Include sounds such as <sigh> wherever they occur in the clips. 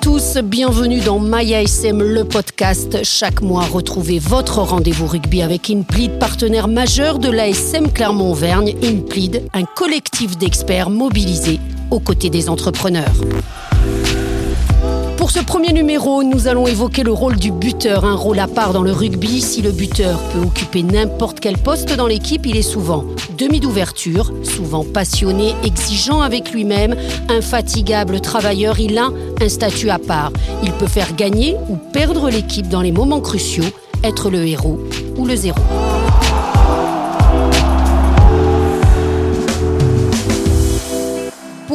tous, bienvenue dans MyASM, le podcast. Chaque mois, retrouvez votre rendez-vous rugby avec Inplid, partenaire majeur de l'ASM Clermont-Auvergne. Inplid, un collectif d'experts mobilisés aux côtés des entrepreneurs. Pour ce premier numéro, nous allons évoquer le rôle du buteur, un rôle à part dans le rugby. Si le buteur peut occuper n'importe quel poste dans l'équipe, il est souvent demi d'ouverture, souvent passionné, exigeant avec lui-même, infatigable travailleur, il a un statut à part. Il peut faire gagner ou perdre l'équipe dans les moments cruciaux, être le héros ou le zéro.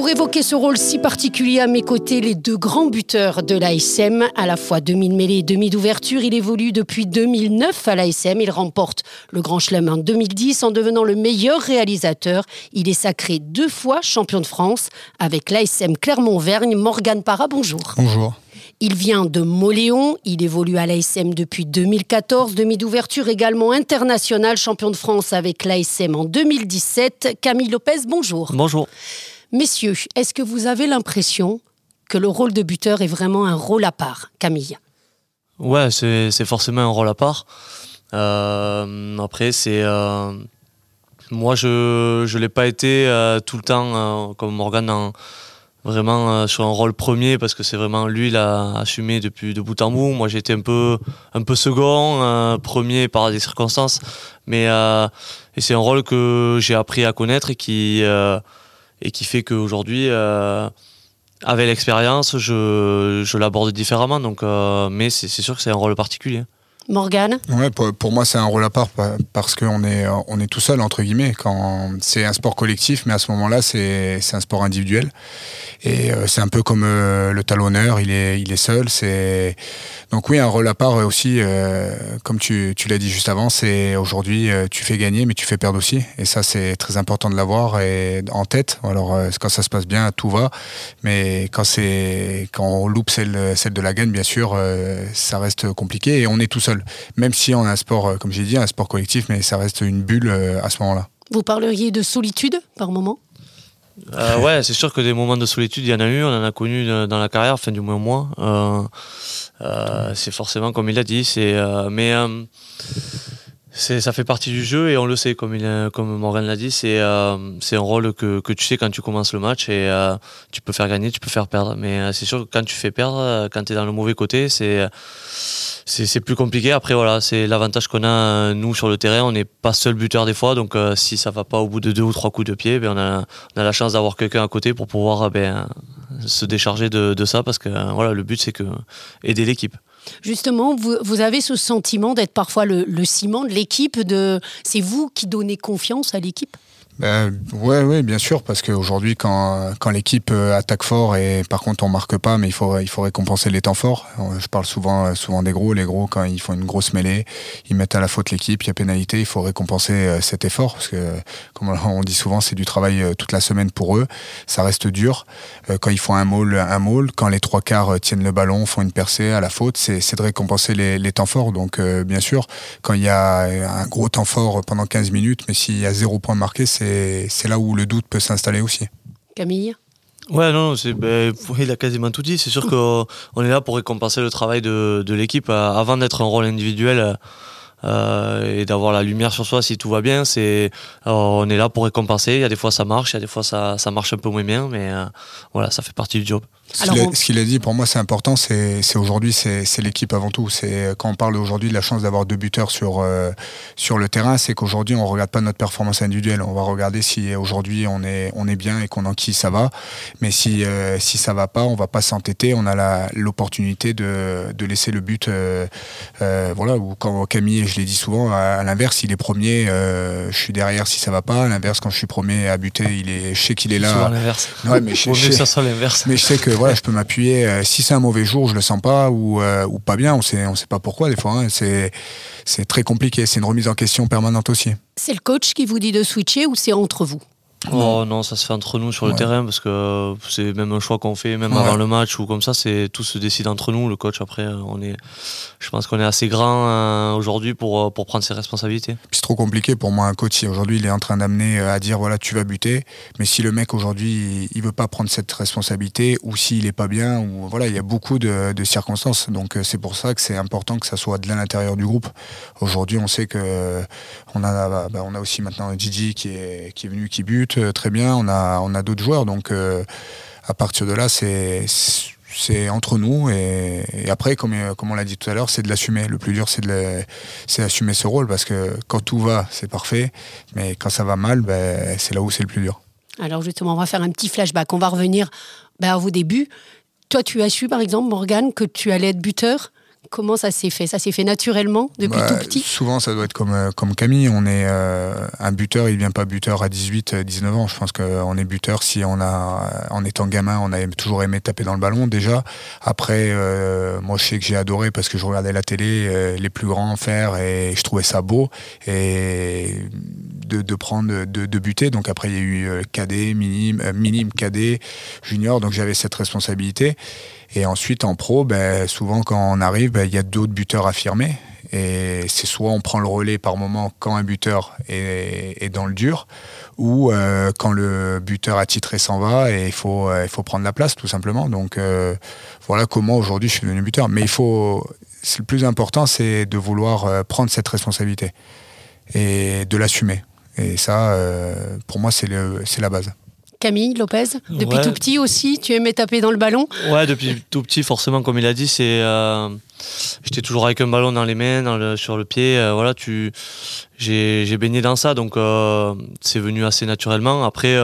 Pour évoquer ce rôle si particulier à mes côtés, les deux grands buteurs de l'ASM, à la fois demi de mêlée et demi d'ouverture, il évolue depuis 2009 à l'ASM. Il remporte le Grand Chelem en 2010 en devenant le meilleur réalisateur. Il est sacré deux fois champion de France avec l'ASM Clermont-Vergne. Morgane Parra, bonjour. Bonjour. Il vient de Moléon, il évolue à l'ASM depuis 2014, demi d'ouverture également international, champion de France avec l'ASM en 2017. Camille Lopez, bonjour. Bonjour. Messieurs, est-ce que vous avez l'impression que le rôle de buteur est vraiment un rôle à part, Camille Ouais, c'est forcément un rôle à part. Euh, après, c'est. Euh, moi, je ne l'ai pas été euh, tout le temps, comme Morgan, vraiment sur un rôle premier, parce que c'est vraiment lui, il a assumé depuis de bout en bout. Moi, j'étais un peu, un peu second, premier par des circonstances. Mais c'est un rôle que j'ai appris à connaître et qui et qui fait qu'aujourd'hui, euh, avec l'expérience, je, je l'aborde différemment. Donc, euh, mais c'est sûr que c'est un rôle particulier. Morgane Ouais, pour, moi, c'est un rôle à part parce qu'on est, on est tout seul, entre guillemets. Quand c'est un sport collectif, mais à ce moment-là, c'est un sport individuel. Et euh, c'est un peu comme euh, le talonneur, il est, il est seul. C'est donc oui, un rôle à part aussi, euh, comme tu, tu l'as dit juste avant, c'est aujourd'hui tu fais gagner, mais tu fais perdre aussi. Et ça, c'est très important de l'avoir et en tête. Alors quand ça se passe bien, tout va. Mais quand c'est quand on loupe celle, celle de la gagne, bien sûr, ça reste compliqué et on est tout seul. Même si on a un sport, comme j'ai dit, un sport collectif, mais ça reste une bulle à ce moment-là. Vous parleriez de solitude par moment? Euh, ouais, c'est sûr que des moments de solitude, il y en a eu, on en a connu dans la carrière, enfin du moins moi. Euh, euh, c'est forcément comme il a dit, c'est mais ça fait partie du jeu et on le sait, comme, il, comme Morgan l'a dit, c'est c'est un rôle que, que, tu sais quand tu commences le match et tu peux faire gagner, tu peux faire perdre. Mais c'est sûr que quand tu fais perdre, quand tu es dans le mauvais côté, c'est c'est plus compliqué. Après, voilà, c'est l'avantage qu'on a, euh, nous, sur le terrain. On n'est pas seul buteur des fois. Donc, euh, si ça va pas au bout de deux ou trois coups de pied, ben, on, a, on a la chance d'avoir quelqu'un à côté pour pouvoir euh, ben, se décharger de, de, ça. Parce que voilà, le but, c'est que aider l'équipe. Justement, vous, avez ce sentiment d'être parfois le, ciment de l'équipe. C'est vous qui donnez confiance à l'équipe? Ben, ouais, ouais, bien sûr, parce qu'aujourd'hui, quand, quand l'équipe euh, attaque fort et par contre on marque pas, mais il faut, il faut récompenser les temps forts. Euh, je parle souvent, euh, souvent des gros. Les gros, quand ils font une grosse mêlée, ils mettent à la faute l'équipe, il y a pénalité, il faut récompenser cet effort parce que, comme on dit souvent, c'est du travail toute la semaine pour eux. Ça reste dur. Quand ils font un maul, un maul. Quand les trois quarts tiennent le ballon, font une percée à la faute, c'est de récompenser les temps forts. Donc, bien sûr, quand il y a un gros temps fort pendant 15 minutes, mais s'il y a zéro point marqué, c'est c'est là où le doute peut s'installer aussi. Camille Ouais, non, ben, il a quasiment tout dit. C'est sûr qu'on est là pour récompenser le travail de, de l'équipe euh, avant d'être un rôle individuel. Euh, et d'avoir la lumière sur soi si tout va bien. C'est, euh, on est là pour récompenser. Il y a des fois ça marche, il y a des fois ça, ça marche un peu moins bien, mais voilà, ça fait partie du job. Ce qu'il a, dit, pour moi, c'est important. C'est, aujourd'hui, c'est, l'équipe avant tout. C'est quand on parle aujourd'hui de la chance d'avoir deux buteurs sur euh, sur le terrain, c'est qu'aujourd'hui, on regarde pas notre performance individuelle. On va regarder si aujourd'hui on est on est bien et qu'on enquille ça va. Mais si euh, si ça va pas, on va pas s'entêter. On a l'opportunité de, de laisser le but. Euh, voilà. Ou quand Camille, je l'ai dit souvent, à, l'inverse, il est premier, je suis derrière si ça va pas. À l'inverse, quand je suis premier à buter, il est, je sais qu'il est là. l'inverse. Ouais, mais je, <laughs> ça l'inverse. Mais je sais que je peux m'appuyer. Euh, si c'est un mauvais jour, je le sens pas ou, euh, ou pas bien. On sait, on sait pas pourquoi des fois. Hein. C'est, c'est très compliqué. C'est une remise en question permanente aussi. C'est le coach qui vous dit de switcher ou c'est entre vous? Oh non, ça se fait entre nous sur le terrain parce que c'est même un choix qu'on fait, même avant le match ou comme ça, c'est tout se décide entre nous. Le coach, après, on est, je pense qu'on est assez grand euh, aujourd'hui pour, euh, pour prendre ses responsabilités. C'est trop compliqué pour moi, un coach. Si aujourd'hui il est en train d'amener euh, à dire voilà, tu vas buter, mais si le mec aujourd'hui il, veut pas prendre cette responsabilité ou s'il est pas bien, ou voilà, il y a beaucoup de, circonstances. Donc c'est pour ça que c'est important que ça soit de l'intérieur du groupe. Aujourd'hui, on sait que on a, bah, on a aussi maintenant Gigi qui est, qui est venu, qui bute très bien, on a, on a d'autres joueurs, donc euh, à partir de là, c'est c'est entre nous et, après comme, comme on l'a dit tout à l'heure c'est de l'assumer. Le plus dur c'est d'assumer ce rôle parce que quand tout va c'est parfait mais quand ça va mal ben, c'est là où c'est le plus dur. Alors justement on va faire un petit flashback. On va revenir ben, à vos débuts. Toi tu as su par exemple Morgane que tu allais être buteur? Comment ça s'est fait? Ça s'est fait naturellement depuis bah, tout petit? Souvent, ça doit être comme, euh, comme Camille. On est euh, un buteur, il ne vient pas buteur à 18, 19 euh, ans. Je pense qu'on est buteur si on a, en étant gamin, on a toujours aimé taper dans le ballon déjà. Après, moi, je sais que j'ai adoré parce que je regardais la télé, les plus grands faire et je trouvais ça beau. Et de, prendre, de, de, buter. Donc après, il y a eu cadet, minime, minime, cadet, junior. Donc j'avais cette responsabilité. Et ensuite, en pro, ben, souvent quand on arrive, ben, il y a d'autres buteurs affirmés. Et c'est soit on prend le relais par moment quand un buteur est, dans le dur, ou euh, quand le buteur attitré s'en va et il faut, euh, faut prendre la place tout simplement. Donc euh, voilà comment aujourd'hui je suis devenu buteur. Mais il faut, le plus important, c'est de vouloir prendre cette responsabilité et de l'assumer. Et ça, pour moi, c'est la base. Camille Lopez Depuis tout petit aussi, tu aimais taper dans le ballon? Ouais, depuis tout petit, forcément, comme il a dit, c'est. Euh, j'étais toujours avec un ballon dans les mains, sur le pied. Euh, voilà, tu. J'ai baigné dans ça, donc euh, c'est venu assez naturellement. Après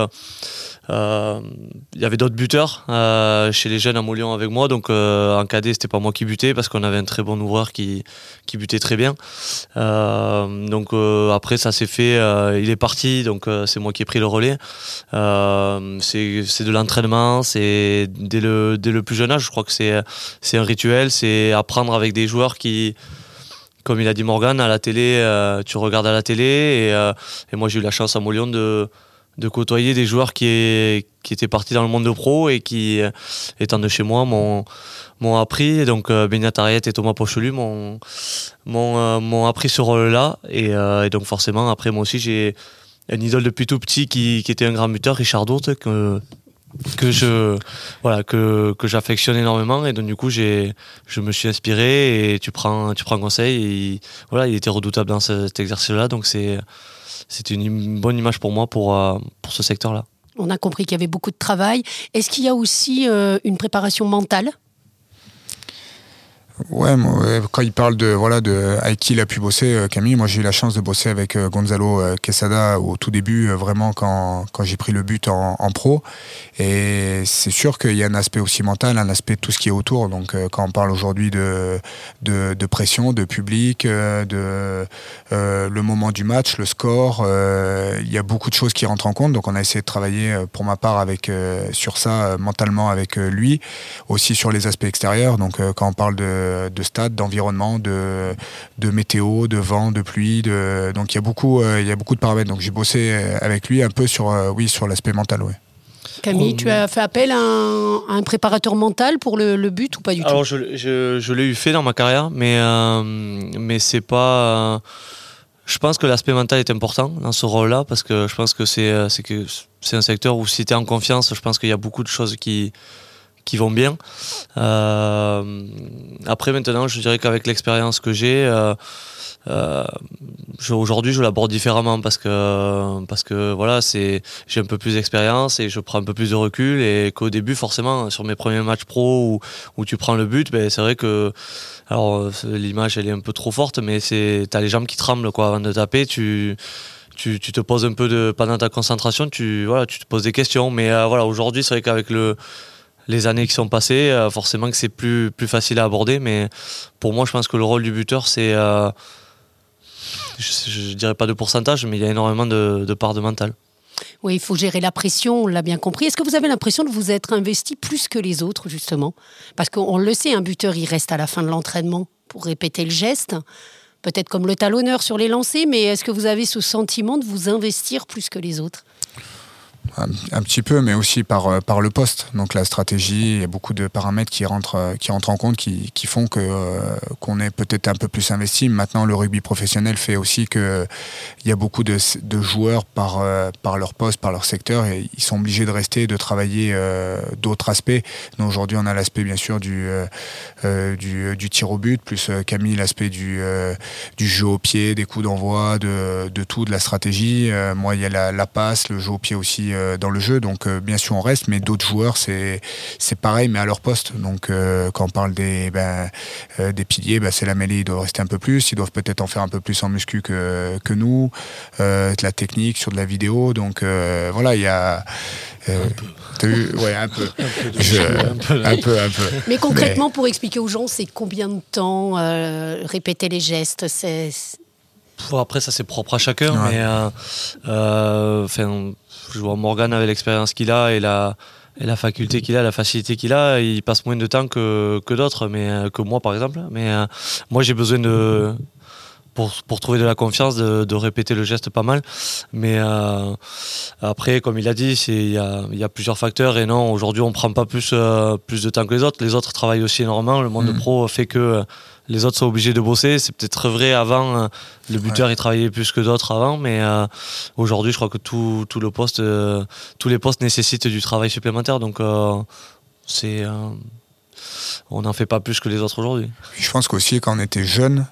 il euh, y avait d'autres buteurs euh, chez les jeunes à Molion avec moi. Donc euh, en cadet, c'était pas moi qui butais parce qu'on avait un très bon ouvreur qui, qui butait très bien. donc après, ça s'est fait. il est parti, donc c'est moi qui ai pris le relais. c'est de l'entraînement, c'est dès le, dès le plus jeune âge. Je crois que c'est un rituel, c'est apprendre avec des joueurs qui comme il a dit Morgan, à la télé, tu regardes à la télé. Et, et moi, j'ai eu la chance à Molion de, de côtoyer des joueurs qui, étaient partis dans le monde de pro et qui, euh, étant de chez moi, m'ont, appris. donc, euh, Benyat et Thomas Pochelu m'ont, euh, appris ce rôle-là. Et, donc, forcément, après, moi aussi, j'ai un idole depuis tout petit qui, était un grand buteur, Richard Dourte, que, que je voilà que, que j'affectionne énormément et donc du coup j'ai je me suis inspiré et tu prends tu prends conseil voilà il était redoutable dans cet exercice là donc c'est c'est une bonne image pour moi pour, euh, pour ce secteur-là. On a compris qu'il y avait beaucoup de travail. Est-ce qu'il y a aussi euh, une préparation mentale? Ouais, quand il parle de voilà de avec qui il a pu bosser, euh, Camille, moi j'ai eu la chance de bosser avec euh, Gonzalo euh, Quesada au tout début, vraiment quand, quand j'ai pris le but en, pro. Et c'est sûr qu'il y a un aspect aussi mental, un aspect de tout ce qui est autour. Donc quand on parle aujourd'hui de, de, pression, de public, de le moment du match, le score, il y a beaucoup de choses qui rentrent en compte. Donc on a essayé de travailler pour ma part avec sur ça mentalement avec lui, aussi sur les aspects extérieurs. Donc quand on parle de de, stade, d'environnement, de, météo, de vent, de pluie. De, donc il y a beaucoup, euh, il y a beaucoup de paramètres. Donc j'ai bossé euh, avec lui un peu sur, euh, oui, sur l'aspect mental. Ouais. Camille, tu as fait appel à un, préparateur mental pour le, but ou pas du tout? Alors je, l'ai eu fait dans ma carrière, mais mais c'est pas. je pense que l'aspect mental est important dans ce rôle-là parce que je pense que c'est c'est un secteur où si tu es en confiance, je pense qu'il y a beaucoup de choses qui qui vont bien. Euh, après maintenant, je dirais qu'avec l'expérience que j'ai, euh, euh, aujourd'hui je l'aborde différemment parce que parce que voilà j'ai un peu plus d'expérience et je prends un peu plus de recul et qu'au début forcément sur mes premiers matchs pro où, où tu prends le but ben c'est vrai que l'image elle est un peu trop forte mais c'est t'as les jambes qui tremblent quoi avant de taper tu tu, tu, te poses un peu de pendant ta concentration tu voilà tu te poses des questions mais voilà aujourd'hui c'est vrai qu'avec le les années qui sont passées, euh, forcément que c'est plus, plus facile à aborder. Mais pour moi, je pense que le rôle du buteur, c'est. Euh, je ne dirais pas de pourcentage, mais il y a énormément de, de part de mental. Oui, il faut gérer la pression, on l'a bien compris. Est-ce que vous avez l'impression de vous être investi plus que les autres, justement? Parce qu'on le sait, un buteur, il reste à la fin de l'entraînement pour répéter le geste. Peut-être comme le talonneur sur les lancers, mais est-ce que vous avez ce sentiment de vous investir plus que les autres? Un, petit peu, mais aussi par, euh, par le poste. Donc la stratégie, il y a beaucoup de paramètres qui rentrent, euh, qui rentrent en compte, qui, qui font que euh, qu'on est peut-être un peu plus investi. Maintenant, le rugby professionnel fait aussi que il y a beaucoup de, de joueurs par, par leur poste, par leur secteur, et ils sont obligés de rester, de travailler d'autres aspects. Donc aujourd'hui, on a l'aspect bien sûr du, du, tir au but, plus Camille l'aspect du, du jeu au pied, des coups d'envoi, de, de tout, de la stratégie. moi, il y a la passe, le jeu au pied aussi euh, dans le jeu. Donc euh, bien sûr on reste, mais d'autres joueurs c'est c'est pareil, mais à leur poste. Donc euh, quand on parle des ben, des piliers, ben, c'est la mêlée, ils doivent rester un peu plus. Ils doivent peut-être en faire un peu plus en muscu que que nous. de la technique sur de la vidéo. Donc voilà, il y a euh, un peu. ouais, <laughs> un peu. un, peu, un, peu, Mais concrètement, pour expliquer aux gens, c'est combien de temps répéter les gestes? Après, ça c'est propre à chacun, mais euh, je vois Morgan avec l'expérience qu'il a et la, et la faculté qu'il a, la facilité qu'il a, il passe moins de temps que, que d'autres, mais euh, que moi par exemple. Mais euh, moi j'ai besoin de pour, pour, trouver de la confiance, de, de, répéter le geste pas mal. Mais euh, après, comme il a dit, il y a, y a, plusieurs facteurs. Et non, aujourd'hui, on prend pas plus, plus de temps que les autres. Les autres travaillent aussi énormément. Le monde mmh. pro fait que les autres sont obligés de bosser. C'est peut-être vrai avant, euh, le buteur il travaillait plus que d'autres avant, mais euh, aujourd'hui je crois que tout, tout le poste, euh, tous les postes nécessitent du travail supplémentaire. Donc c'est, on n'en fait pas plus que les autres aujourd'hui. Je pense qu'aussi quand on était jeune,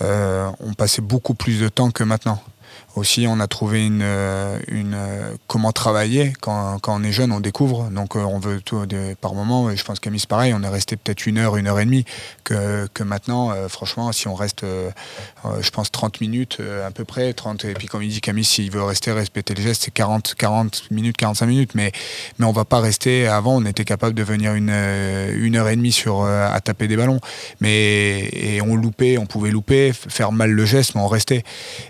on passait beaucoup plus de temps que maintenant. Aussi, on a trouvé une, euh, euh, comment travailler quand, quand, on est jeune, on découvre. Donc, euh, on veut tout par moment. Je pense Camille, c'est pareil. On est resté peut-être une heure, une heure et demie. Que, que maintenant, franchement, si on reste, je pense 30 minutes à peu près, 30. Et puis, comme il dit Camille, s'il veut rester, respecter le geste, c'est 40, 40 minutes, 45 minutes. Mais, mais on va pas rester. Avant, on était capable de venir une, une heure et demie sur à taper des ballons. Mais et on loupait, on pouvait louper, faire mal le geste, mais on restait.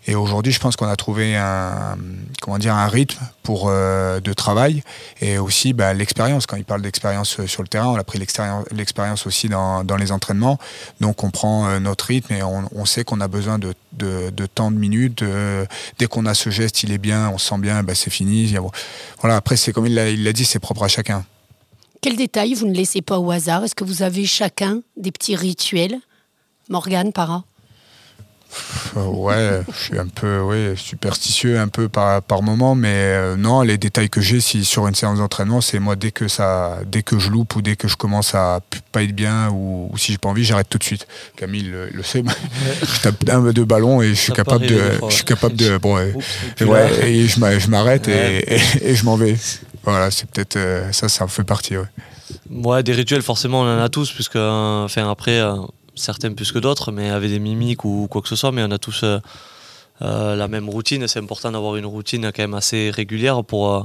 Et aujourd'hui, je pense qu'on a trouver un, comment dire, un rythme pour, euh, de travail et aussi bah, l'expérience. Quand il parle d'expérience euh, sur le terrain, on a pris l'expérience aussi dans, dans, les entraînements. Donc on prend euh, notre rythme et on, sait qu'on a besoin de, de, de, tant de minutes. dès qu'on a ce geste, il est bien, on se sent bien, bah, c'est fini. Voilà, après, c'est comme il l'a dit, c'est propre à chacun. Quels détails vous ne laissez pas au hasard? Est-ce que vous avez chacun des petits rituels? Morgane, Para? Ouais, je suis un peu ouais, superstitieux un peu par, par moment, mais euh, non, les détails que j'ai si, sur une séance d'entraînement, c'est moi dès que ça, dès que je loupe ou dès que je commence à pas être bien ou, si j'ai pas envie, j'arrête tout de suite. Camille le, sait, je tape un deux ballons et je suis capable de, je suis capable de, bon, ouais, et je m'arrête et, et, je m'en vais. Voilà, c'est peut-être euh, ça, ça fait partie. Ouais. ouais. des rituels forcément on en a tous puisque, enfin après certains plus que d'autres, mais avec des mimiques ou quoi que ce soit, mais on a tous euh, euh, la même routine. C'est important d'avoir une routine quand même assez régulière pour, euh,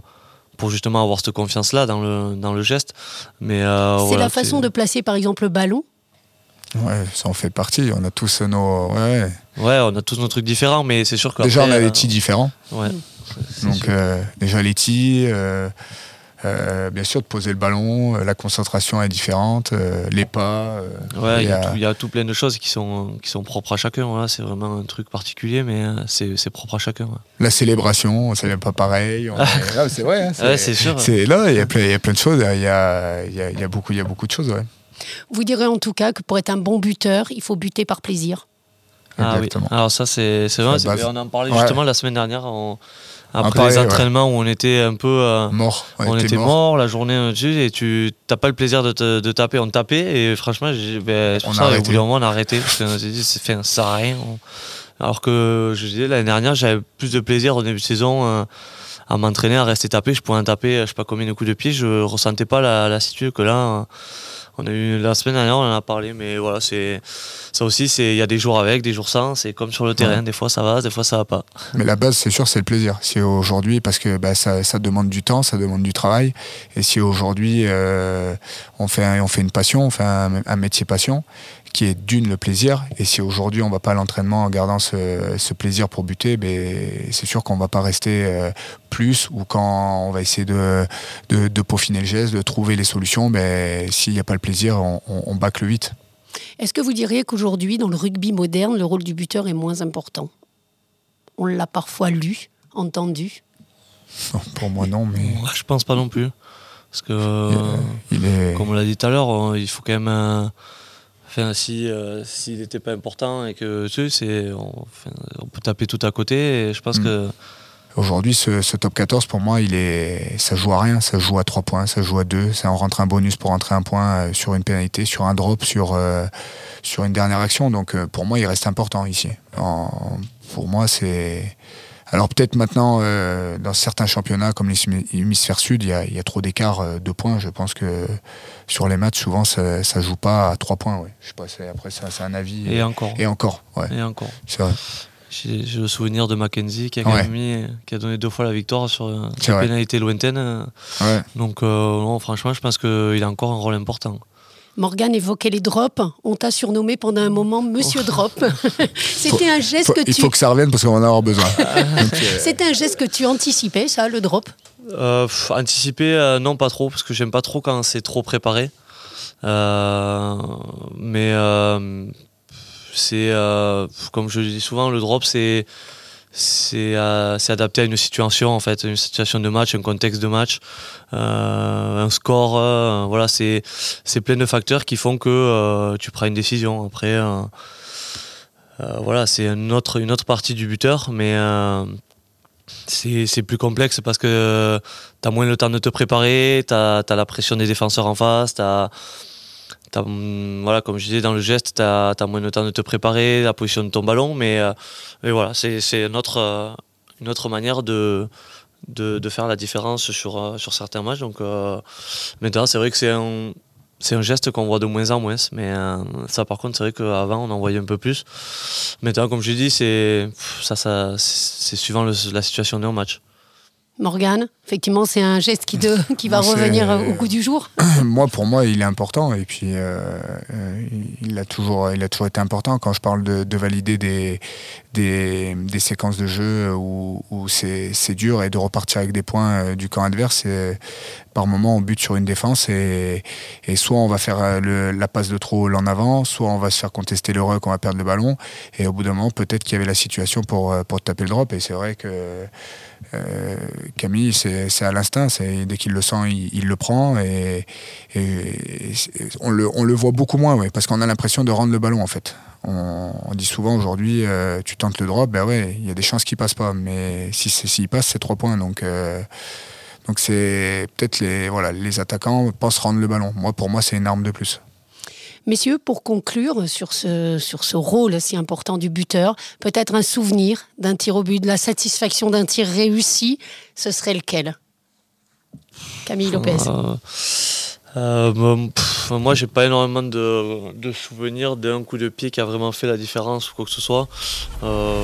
pour justement avoir cette confiance-là dans le, dans le geste. Mais, c'est la façon de placer par exemple le ballon? Ouais, ça en fait partie. On a tous nos. Ouais, ouais on a tous nos trucs différents, mais c'est sûr que. Déjà, on a les tis différents. Ouais. Donc, déjà les tis. Euh, bien sûr, de poser le ballon, euh, la concentration est différente, euh, les pas. ouais, il y, a tout plein de choses qui sont, qui sont propres à chacun. C'est vraiment un truc particulier, mais c'est propre à chacun. La célébration, ça n'est pas pareil. <laughs> c'est vrai. Hein, c'est sûr. Là, il y, a plein, y a plein de choses. Il y a, y, a, y a, beaucoup, y a beaucoup de choses. Ouais. Vous direz en tout cas que pour être un bon buteur, il faut buter par plaisir. Ah oui. Alors ça, c'est vrai. On en parlait justement la semaine dernière. Après les entraînements où on était un peu euh, mort, on, était, mort. la journée et tu t'as pas le plaisir de, te, de taper, on tapait et franchement, ben, c'est pour ça qu'au moment on a arrêté parce qu'on s'est dit c'est fait ça rien. Alors que je disais l'année dernière, j'avais plus de plaisir au début de saison euh, à m'entraîner, à rester tapé. Je pouvais en taper, je sais pas combien de coups de pied, je ressentais pas la, la situation que là. On a eu la semaine dernière, on en a parlé, mais voilà, c'est ça aussi, c'est il y a des jours avec, des jours sans. C'est comme sur le terrain, des fois ça va, des fois ça va pas. Mais la base, c'est sûr, c'est le plaisir. Si aujourd'hui, parce que bah, ça, ça, demande du temps, ça demande du travail, et si aujourd'hui euh, on fait on fait une passion, on fait un métier passion, qui est d'une le plaisir. Et si aujourd'hui on va pas à l'entraînement en gardant ce, plaisir pour buter, ben, c'est sûr qu'on va pas rester euh, plus ou quand on va essayer de, de, peaufiner le geste, de trouver les solutions, ben, s'il n'y a pas le plaisir, on, on, bâcle vite. Est-ce que vous diriez qu'aujourd'hui, dans le rugby moderne, le rôle du buteur est moins important? On l'a parfois lu, entendu pour moi, non, mais. je pense pas non plus. Parce que, il est... comme on l'a dit tout à l'heure, il faut quand même. Enfin, si s'il n'était pas important et que tu sais, on, on, peut taper tout à côté. Et je pense mm. que Aujourd'hui, ce, top 14, pour moi, il est, ça joue à rien. Ça joue à 3 points, ça joue à 2. Ça en rentre un bonus pour rentrer un point euh, sur une pénalité, sur un drop, sur, euh, sur une dernière action. Donc, euh, pour moi, il reste important ici. pour moi, c'est. Alors, peut-être maintenant, dans certains championnats, comme l'hémisphère sud, il y a, trop d'écart de points. Je pense que sur les matchs, souvent, ça ne joue pas à 3 points. Ouais. Je sais pas, après, c'est un avis. Et, encore. Et encore, Et encore. C'est vrai. J'ai le souvenir de Mackenzie qui a, qui a donné deux fois la victoire sur une pénalité lointaine. Donc, euh, franchement, je pense qu'il a encore un rôle important. Morgan évoquait les drops. On t'a surnommé pendant un moment Monsieur Drop. <laughs> C'était un geste que tu. Il faut que ça revienne parce qu'on en a avoir besoin. <laughs> Euh, C'était un geste que tu anticipais, ça, le drop euh, Anticiper, non, pas trop, parce que j'aime pas trop quand c'est trop préparé. mais c'est, euh, comme je le dis souvent, le drop, c'est c'est euh, adapté à une situation en fait, une situation de match, un contexte de match, euh, un score. voilà, c'est c'est plein de facteurs qui font que tu prends une décision. Après, voilà, c'est une autre une autre partie du buteur, mais c'est plus complexe parce que tu as moins le temps de te préparer, tu as, as, la pression des défenseurs en face, tu as Voilà, comme je disais, dans le geste, tu as, moins de temps de te préparer, la position de ton ballon, mais, euh, voilà, c'est une autre, euh, une autre manière de, de, faire la différence sur, euh, sur certains matchs. Donc, maintenant, c'est vrai que c'est un, c'est un geste qu'on voit de moins en moins, mais ça, par contre, c'est vrai qu'avant, on en voyait un peu plus. Maintenant, comme je dis, c'est ça, ça, c'est suivant la situation d'un match. Morgane, effectivement, c'est un geste qui, qui va revenir au goût du jour. <coughs> Moi, pour moi, il est important et puis euh, euh, il, a toujours, il a toujours été important. Quand je parle de, valider des, des, séquences de jeu où, c'est dur et de repartir avec des points euh, du camp adverse, par moment, on bute sur une défense et, soit on va faire la passe de trop en avant, soit on va se faire contester le ruck, on va perdre le ballon. Et au bout d'un moment, peut-être qu'il y avait la situation pour, pour taper le drop. Et c'est vrai que euh, Camille, c'est à l'instinct. Dès qu'il le sent, il, le prend. Et, on, le, voit beaucoup moins, parce qu'on a l'impression de rendre le ballon, en fait. On, dit souvent aujourd'hui, euh, tu tentes le drop, ben ouais, il y a des chances qu'il passe pas. Mais s'il si, passe, c'est trois points. Donc. Euh, donc c'est peut-être les, voilà, les attaquants pensent rendre le ballon. Moi, pour moi, c'est une arme de plus. Messieurs, pour conclure sur ce, sur ce rôle si important du buteur, peut-être un souvenir d'un tir au but, de la satisfaction d'un tir réussi, ce serait lequel? Camille Lopez euh, euh, moi, j'ai pas énormément de, de souvenirs d'un coup de pied qui a vraiment fait la différence ou quoi que ce soit. Euh,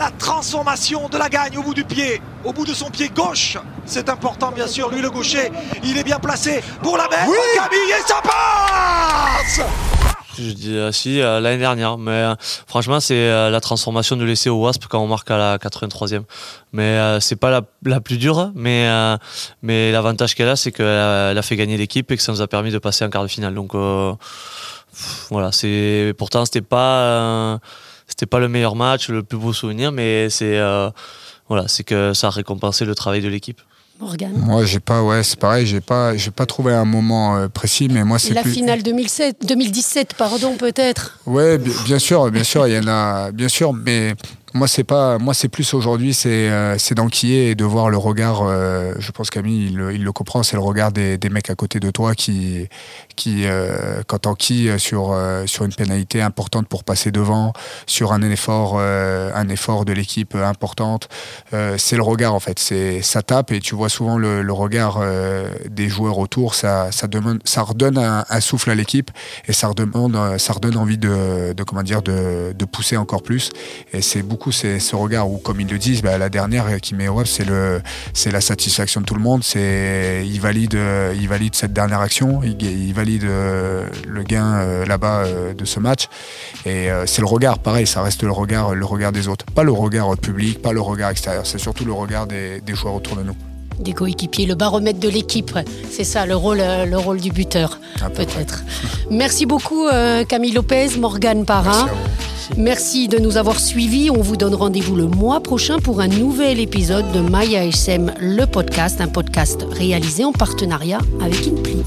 la transformation de la gagne au bout du pied, au bout de son pied gauche. C'est important, bien sûr. Lui, le gaucher, il est bien placé pour la mettre. Oui Camille, et ça passe je dis euh, si euh, l'année dernière mais euh, franchement c'est la transformation de l'essai au Wasp quand on marque à la 83e mais c'est pas la, la, plus dure mais mais l'avantage qu'elle a c'est qu'elle a, a, fait gagner l'équipe et que ça nous a permis de passer en quart de finale donc voilà c'est pourtant c'était pas c'était pas le meilleur match, le plus beau souvenir, mais c'est euh, voilà, c'est que ça a récompensé le travail de l'équipe. Morgane. Moi, j'ai pas, ouais, c'est pareil, j'ai pas, j'ai pas trouvé un moment euh, précis, mais moi c'est la finale 2007, 2017, pardon, peut-être. Ouais, bien sûr, bien sûr, il y en a, bien sûr, mais moi, c'est pas, moi, c'est plus aujourd'hui, c'est, euh, d'enquiller et de voir le regard. Euh, je pense Camille, il, le comprend, c'est le regard des, mecs à côté de toi qui, qui, euh, quand t'enquilles sur euh, sur une pénalité importante pour passer devant, sur un effort, un effort de l'équipe importante, c'est le regard en fait. C'est ça tape et tu vois souvent le, regard des joueurs autour. Ça, ça demande, ça redonne un, souffle à l'équipe et ça redemande, ça redonne envie de, de comment dire, de, de pousser encore plus. Et c'est beaucoup c'est ce regard où, comme ils le disent, bah, la dernière qui met web, c'est c'est la satisfaction de tout le monde. C'est, il valide, valide cette dernière action, il, valide euh, le gain euh, là-bas euh, de ce match. Et c'est le regard, pareil, ça reste le regard, le regard des autres, pas le regard public, pas le regard extérieur. C'est surtout le regard des, joueurs autour de nous des coéquipiers, le baromètre de l'équipe. C'est ça, le rôle, le rôle du buteur, peut-être. Merci beaucoup, Camille Lopez, Morgane Parra. Merci de nous avoir suivis. On vous donne rendez-vous le mois prochain pour un nouvel épisode de MyASM, le podcast, un podcast réalisé en partenariat avec Inplid.